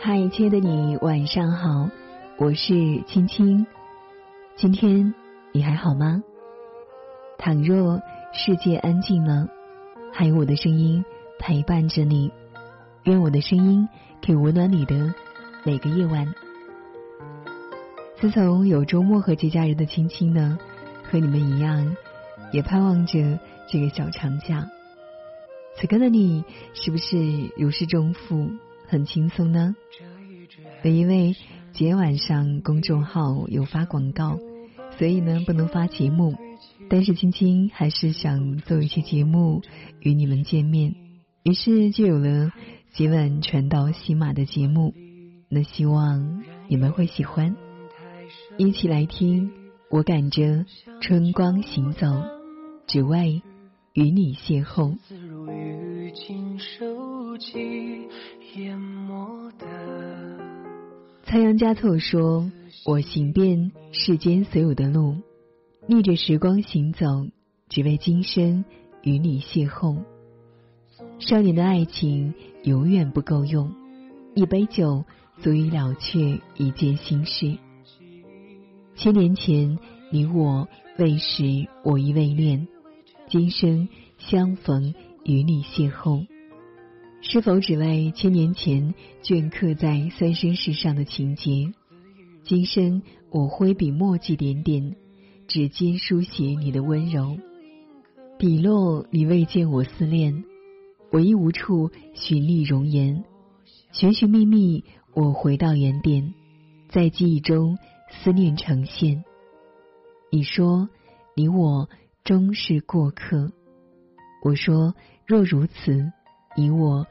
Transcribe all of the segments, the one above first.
嗨，亲爱的你，晚上好，我是青青。今天你还好吗？倘若世界安静了，还有我的声音陪伴着你。愿我的声音可以温暖你的每个夜晚。自从有周末和节假日的青青呢，和你们一样，也盼望着这个小长假。此刻的你是不是如释重负？很轻松呢。本因为今天晚上公众号有发广告，所以呢不能发节目。但是青青还是想做一期节目与你们见面，于是就有了今晚传到喜马的节目。那希望你们会喜欢，一起来听。我赶着春光行走，只为与你邂逅。仓央嘉措说：“我行遍世间所有的路，逆着时光行走，只为今生与你邂逅。少年的爱情永远不够用，一杯酒足以了却一件心事。千年前你我未识，我亦未恋，今生相逢与你邂逅。”是否只为千年前镌刻在三生石上的情节？今生我挥笔墨迹点点，指尖书写你的温柔。笔落你未见我思念，我亦无处寻觅容颜。寻寻觅觅，我回到原点，在记忆中思念呈现。你说你我终是过客，我说若如此。你我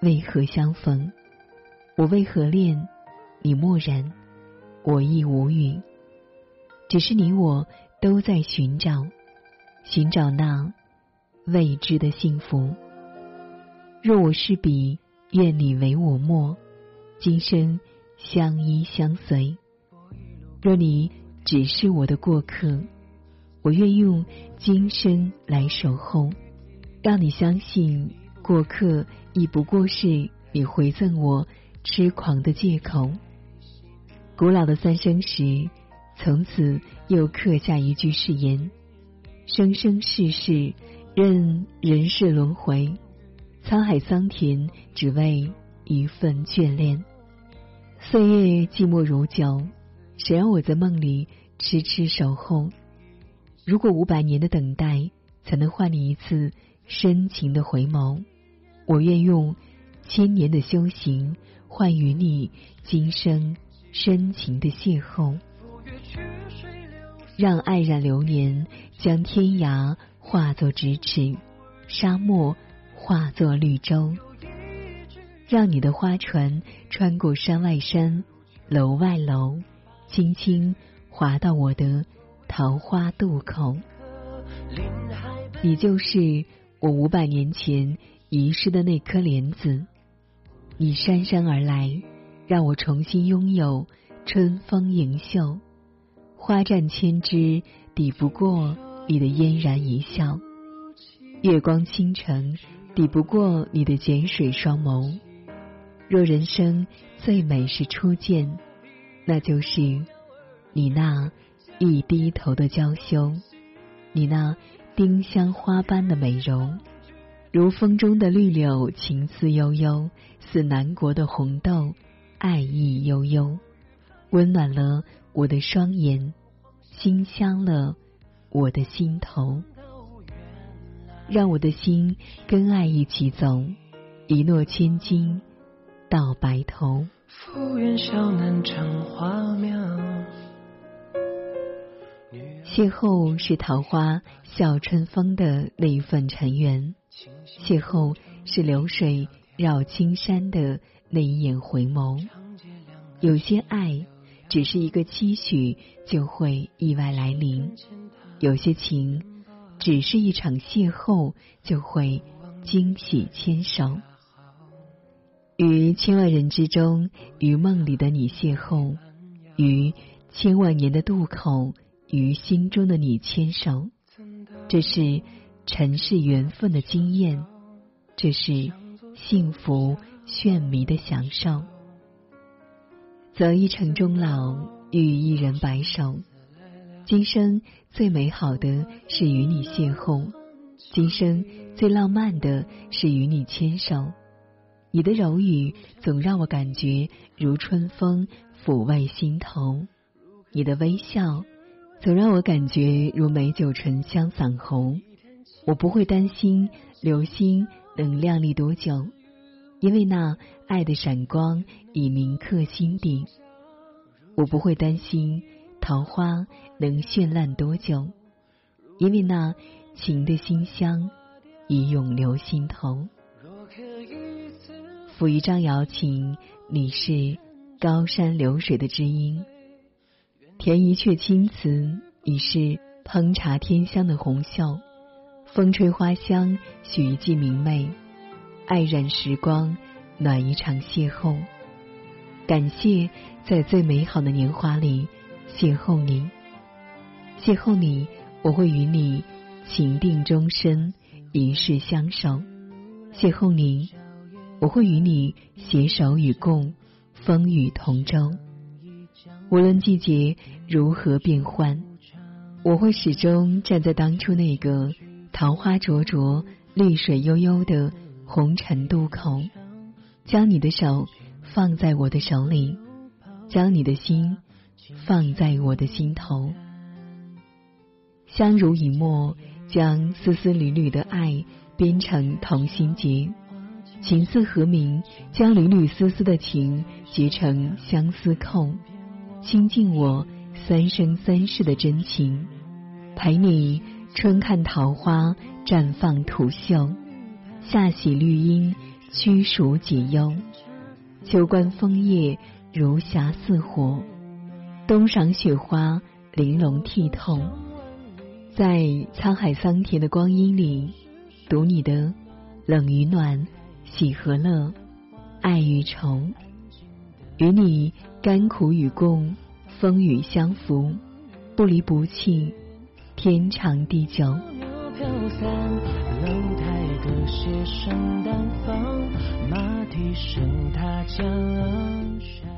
为何相逢？我为何恋？你默然，我亦无语。只是你我都在寻找，寻找那未知的幸福。若我是笔，愿你为我墨，今生相依相随。若你只是我的过客，我愿用今生来守候，让你相信。过客亦不过是你回赠我痴狂的借口。古老的三生石，从此又刻下一句誓言：生生世世，任人世轮回，沧海桑田，只为一份眷恋。岁月寂寞如酒，谁让我在梦里痴痴守候？如果五百年的等待，才能换你一次深情的回眸。我愿用千年的修行换与你今生深情的邂逅，让爱染流年，将天涯化作咫尺，沙漠化作绿洲，让你的花船穿过山外山，楼外楼，轻轻划到我的桃花渡口。你就是我五百年前。遗失的那颗莲子，你姗姗而来，让我重新拥有春风盈袖。花绽千枝，抵不过你的嫣然一笑；月光倾城，抵不过你的碱水双眸。若人生最美是初见，那就是你那一低头的娇羞，你那丁香花般的美容。如风中的绿柳，情思悠悠；似南国的红豆，爱意悠悠。温暖了我的双眼，馨香了我的心头。让我的心跟爱一起走，一诺千金到白头。邂逅是桃花笑春风的那一份尘缘。邂逅是流水绕青山的那一眼回眸，有些爱只是一个期许就会意外来临，有些情只是一场邂逅就会惊喜牵手。于千万人之中，与梦里的你邂逅；于千万年的渡口，与心中的你牵手。这是。尘世缘分的经验，这是幸福炫迷的享受。择一城终老，与一人白首。今生最美好的是与你邂逅，今生最浪漫的是与你牵手。你的柔语总让我感觉如春风抚慰心头，你的微笑总让我感觉如美酒醇香散喉。我不会担心流星能亮丽多久。因为那爱的闪光已铭刻心底，我不会担心桃花能绚烂多久，因为那情的馨香已永留心头。抚一张瑶琴，你是高山流水的知音；填一阙青词，已是烹茶添香的红袖；风吹花香，许一季明媚。爱染时光，暖一场邂逅。感谢在最美好的年华里邂逅你，邂逅你，我会与你情定终身，一世相守。邂逅你，我会与你携手与共，风雨同舟。无论季节如何变换，我会始终站在当初那个桃花灼灼、绿水悠悠的。红尘渡口，将你的手放在我的手里，将你的心放在我的心头。相濡以沫，将丝丝缕缕的爱编成同心结；情似和鸣，将缕缕丝丝的情结成相思扣。倾尽我三生三世的真情，陪你春看桃花绽放吐秀。夏喜绿荫，驱暑解忧；秋观枫叶，如霞似火；冬赏雪花，玲珑剔透。在沧海桑田的光阴里，读你的冷与暖，喜和乐，爱与愁，与你甘苦与共，风雨相扶，不离不弃，天长地久。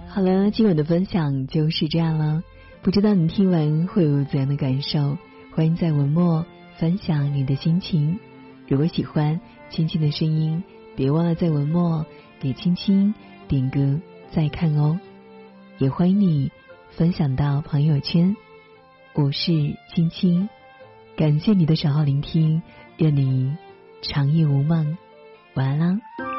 好了，今晚的分享就是这样了。不知道你听完会有怎样的感受？欢迎在文末分享你的心情。如果喜欢青青的声音，别忘了在文末给青青点个再看哦。也欢迎你分享到朋友圈。我是青青，感谢你的守候聆听。愿你长夜无梦，晚安啦。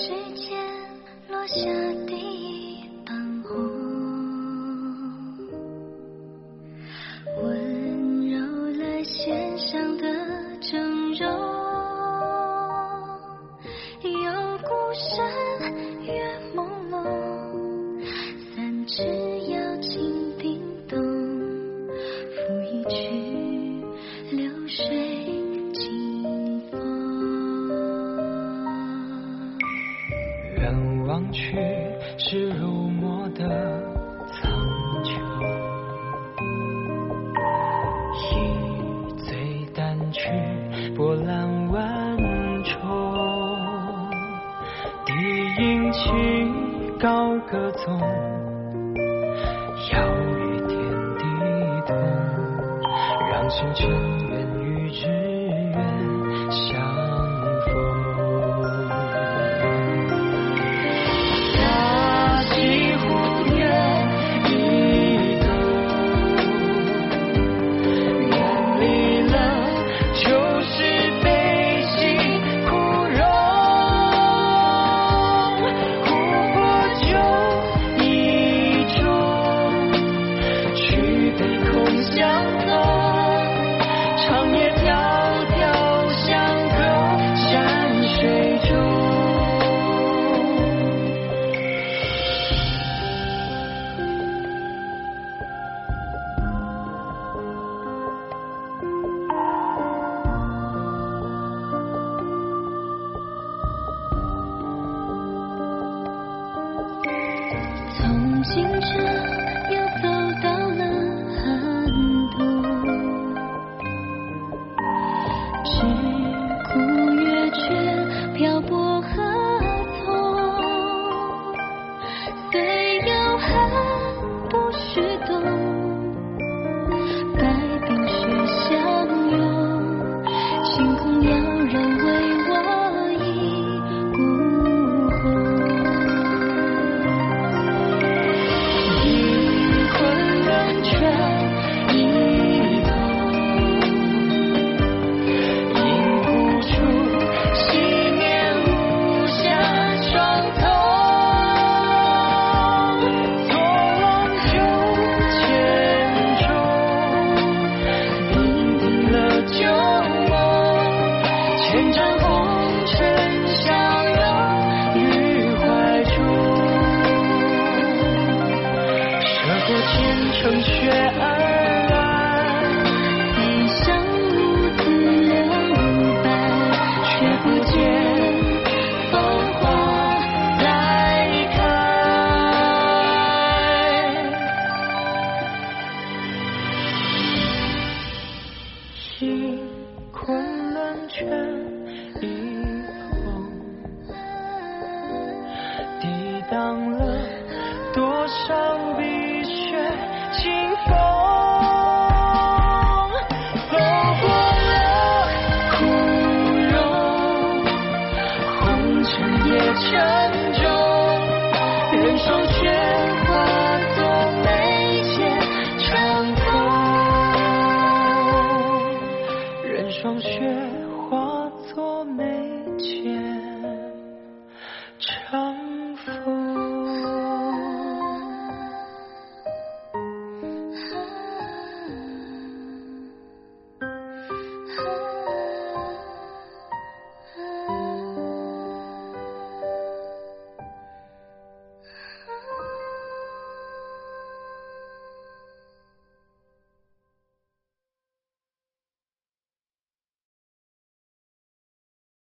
指尖落下第一瓣红，温柔了弦上的峥嵘，有故事。高歌颂。